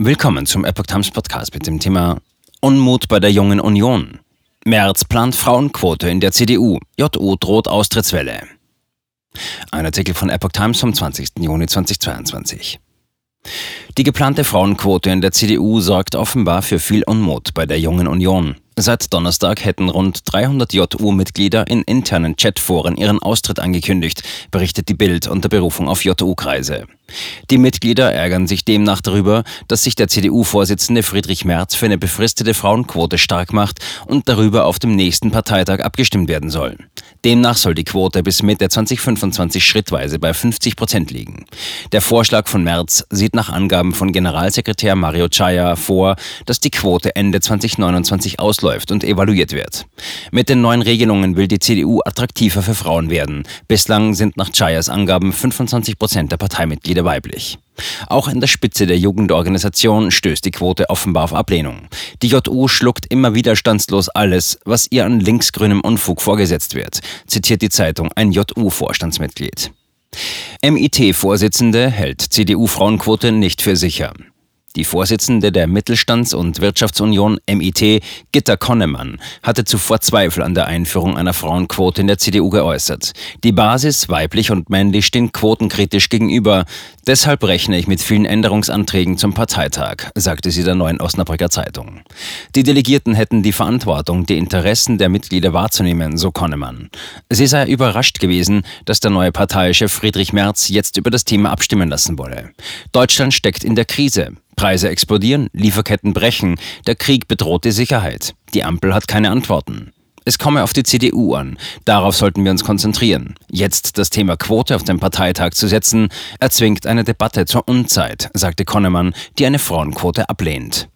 Willkommen zum Epoch Times Podcast mit dem Thema Unmut bei der Jungen Union. Merz plant Frauenquote in der CDU. JU droht Austrittswelle. Ein Artikel von Epoch Times vom 20. Juni 2022. Die geplante Frauenquote in der CDU sorgt offenbar für viel Unmut bei der Jungen Union. Seit Donnerstag hätten rund 300 JU-Mitglieder in internen Chatforen ihren Austritt angekündigt, berichtet die Bild unter Berufung auf JU-Kreise. Die Mitglieder ärgern sich demnach darüber, dass sich der CDU-Vorsitzende Friedrich Merz für eine befristete Frauenquote stark macht und darüber auf dem nächsten Parteitag abgestimmt werden soll. Demnach soll die Quote bis Mitte 2025 schrittweise bei 50 Prozent liegen. Der Vorschlag von Merz sieht nach Angaben von Generalsekretär Mario Chaya vor, dass die Quote Ende 2029 ausläuft und evaluiert wird. Mit den neuen Regelungen will die CDU attraktiver für Frauen werden. Bislang sind nach Chayas Angaben 25 Prozent der Parteimitglieder wieder weiblich. Auch in der Spitze der Jugendorganisation stößt die Quote offenbar auf Ablehnung. Die JU schluckt immer widerstandslos alles, was ihr an linksgrünem Unfug vorgesetzt wird, zitiert die Zeitung ein JU-Vorstandsmitglied. MIT-Vorsitzende hält CDU-Frauenquote nicht für sicher. Die Vorsitzende der Mittelstands- und Wirtschaftsunion MIT, Gitta Konnemann, hatte zuvor Zweifel an der Einführung einer Frauenquote in der CDU geäußert. Die Basis, weiblich und männlich, stehen quotenkritisch gegenüber. Deshalb rechne ich mit vielen Änderungsanträgen zum Parteitag, sagte sie der Neuen Osnabrücker Zeitung. Die Delegierten hätten die Verantwortung, die Interessen der Mitglieder wahrzunehmen, so Konnemann. Sie sei überrascht gewesen, dass der neue Parteichef Friedrich Merz jetzt über das Thema abstimmen lassen wolle. Deutschland steckt in der Krise. Preise explodieren, Lieferketten brechen, der Krieg bedroht die Sicherheit. Die Ampel hat keine Antworten. Es komme auf die CDU an. Darauf sollten wir uns konzentrieren. Jetzt das Thema Quote auf den Parteitag zu setzen, erzwingt eine Debatte zur Unzeit, sagte Konnemann, die eine Frauenquote ablehnt.